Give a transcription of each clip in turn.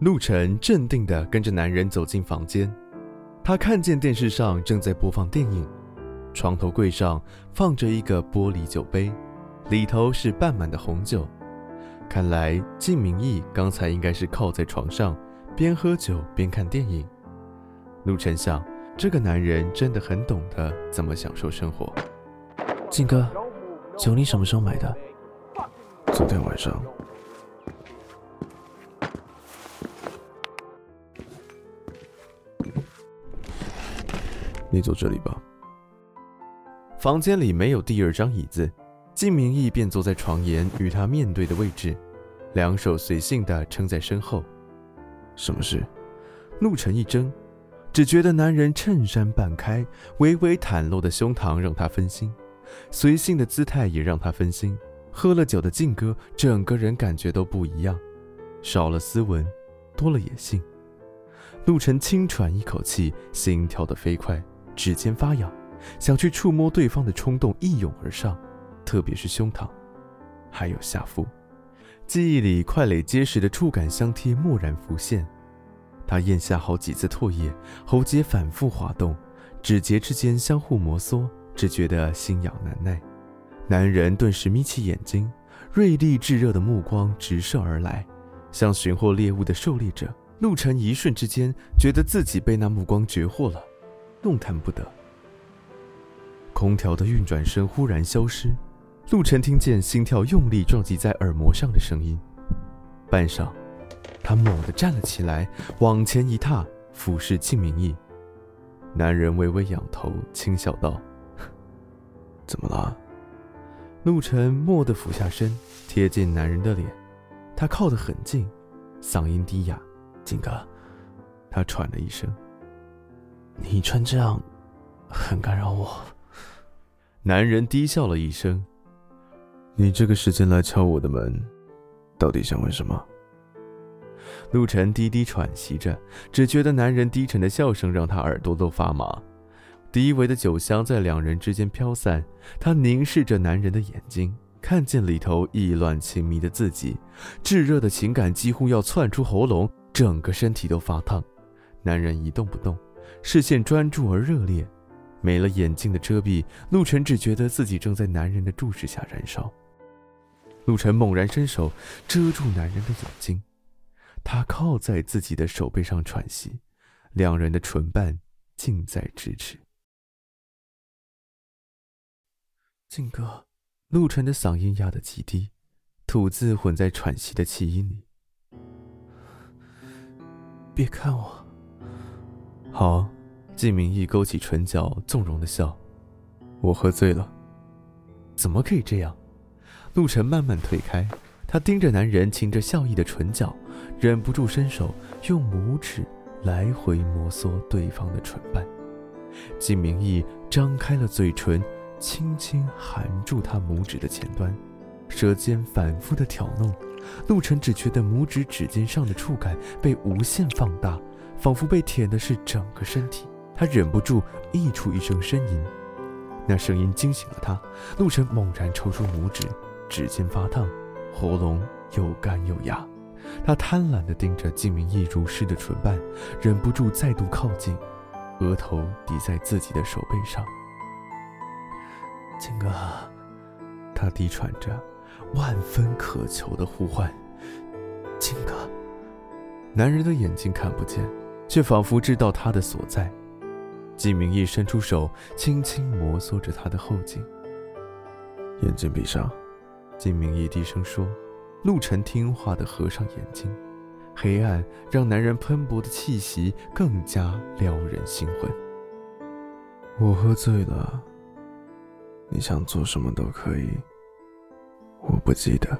陆晨镇定地跟着男人走进房间，他看见电视上正在播放电影，床头柜上放着一个玻璃酒杯，里头是半满的红酒。看来靳明义刚才应该是靠在床上，边喝酒边看电影。陆晨想，这个男人真的很懂得怎么享受生活。靳哥，酒你什么时候买的？昨天晚上。你坐这里吧。房间里没有第二张椅子，靳明义便坐在床沿与他面对的位置，两手随性地撑在身后。什么事？陆晨一怔，只觉得男人衬衫半开、微微袒露的胸膛让他分心，随性的姿态也让他分心。喝了酒的靖哥，整个人感觉都不一样，少了斯文，多了野性。陆晨轻喘一口气，心跳得飞快。指尖发痒，想去触摸对方的冲动一涌而上，特别是胸膛，还有下腹，记忆里块垒结实的触感相贴蓦然浮现。他咽下好几次唾液，喉结反复滑动，指节之间相互摩挲，只觉得心痒难耐。男人顿时眯起眼睛，锐利炙热的目光直射而来，像寻获猎物的狩猎者。陆晨一瞬之间觉得自己被那目光绝获了。动弹不得。空调的运转声忽然消失，陆晨听见心跳用力撞击在耳膜上的声音。半晌，他猛地站了起来，往前一踏，俯视靳明义。男人微微仰头，轻笑道：“怎么了？”陆晨蓦地俯下身，贴近男人的脸，他靠得很近，嗓音低哑：“景哥。”他喘了一声。你穿这样，很干扰我。男人低笑了一声：“你这个时间来敲我的门，到底想问什么？”陆晨低低喘息着，只觉得男人低沉的笑声让他耳朵都发麻。低微的酒香在两人之间飘散，他凝视着男人的眼睛，看见里头意乱情迷的自己，炙热的情感几乎要窜出喉咙，整个身体都发烫。男人一动不动。视线专注而热烈，没了眼镜的遮蔽，陆晨只觉得自己正在男人的注视下燃烧。陆晨猛然伸手遮住男人的眼睛，他靠在自己的手背上喘息，两人的唇瓣近在咫尺。靖哥，陆晨的嗓音压得极低，吐字混在喘息的气音里。别看我。好，季明义勾起唇角，纵容的笑。我喝醉了，怎么可以这样？陆晨慢慢退开，他盯着男人噙着笑意的唇角，忍不住伸手用拇指来回摩挲对方的唇瓣。季明义张开了嘴唇，轻轻含住他拇指的前端，舌尖反复的挑弄。陆晨只觉得拇指指尖上的触感被无限放大。仿佛被舔的是整个身体，他忍不住溢出一声呻吟，那声音惊醒了他。陆晨猛然抽出拇指，指尖发烫，喉咙又干又哑。他贪婪地盯着靳明义如湿的唇瓣，忍不住再度靠近，额头抵在自己的手背上。金哥，他低喘着，万分渴求的呼唤：“金哥。”男人的眼睛看不见。却仿佛知道他的所在，季明义伸出手，轻轻摩挲着他的后颈。眼睛闭上，季明义低声说。陆晨听话的合上眼睛，黑暗让男人喷薄的气息更加撩人心魂。我喝醉了，你想做什么都可以，我不记得。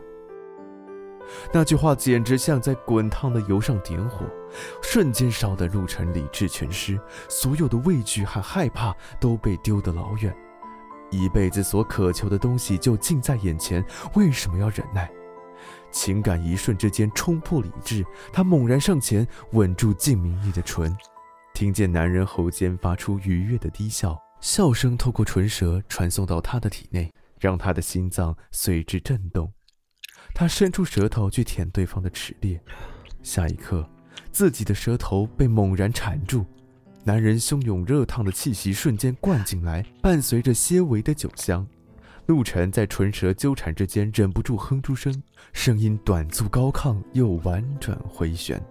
那句话简直像在滚烫的油上点火，瞬间烧得陆晨理智全失，所有的畏惧和害怕都被丢得老远。一辈子所渴求的东西就近在眼前，为什么要忍耐？情感一瞬之间冲破理智，他猛然上前吻住靳明义的唇，听见男人喉间发出愉悦的低笑，笑声透过唇舌传送到他的体内，让他的心脏随之震动。他伸出舌头去舔对方的齿裂，下一刻，自己的舌头被猛然缠住，男人汹涌热烫的气息瞬间灌进来，伴随着些微的酒香。陆晨在唇舌纠缠之间忍不住哼出声，声音短促高亢又婉转回旋。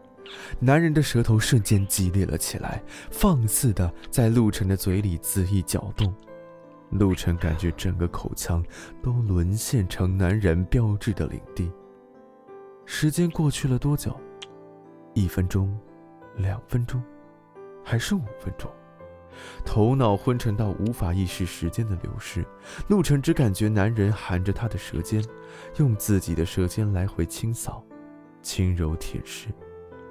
男人的舌头瞬间激烈了起来，放肆的在陆晨的嘴里恣意搅动。陆晨感觉整个口腔都沦陷成男人标志的领地。时间过去了多久？一分钟，两分钟，还是五分钟？头脑昏沉到无法意识时间的流逝。陆晨只感觉男人含着他的舌尖，用自己的舌尖来回清扫，轻柔舔舐。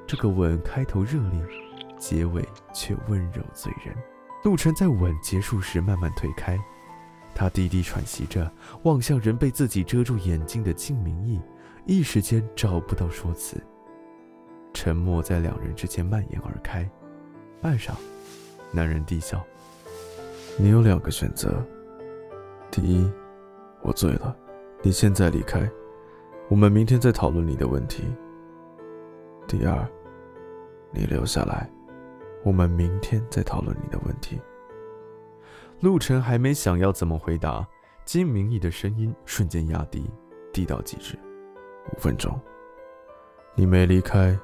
这个吻开头热烈，结尾却温柔醉人。陆晨在吻结束时慢慢退开，他低低喘息着，望向仍被自己遮住眼睛的金明义，一时间找不到说辞。沉默在两人之间蔓延而开。半晌，男人低笑：“你有两个选择。第一，我醉了，你现在离开，我们明天再讨论你的问题。第二。”你留下来，我们明天再讨论你的问题。陆晨还没想要怎么回答，金明义的声音瞬间压低，低到极致。五分钟，你没离开，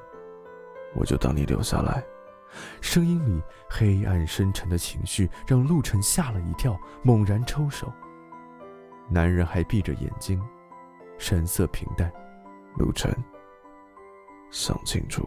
我就当你留下来。声音里黑暗深沉的情绪让陆晨吓了一跳，猛然抽手。男人还闭着眼睛，神色平淡。陆晨，想清楚。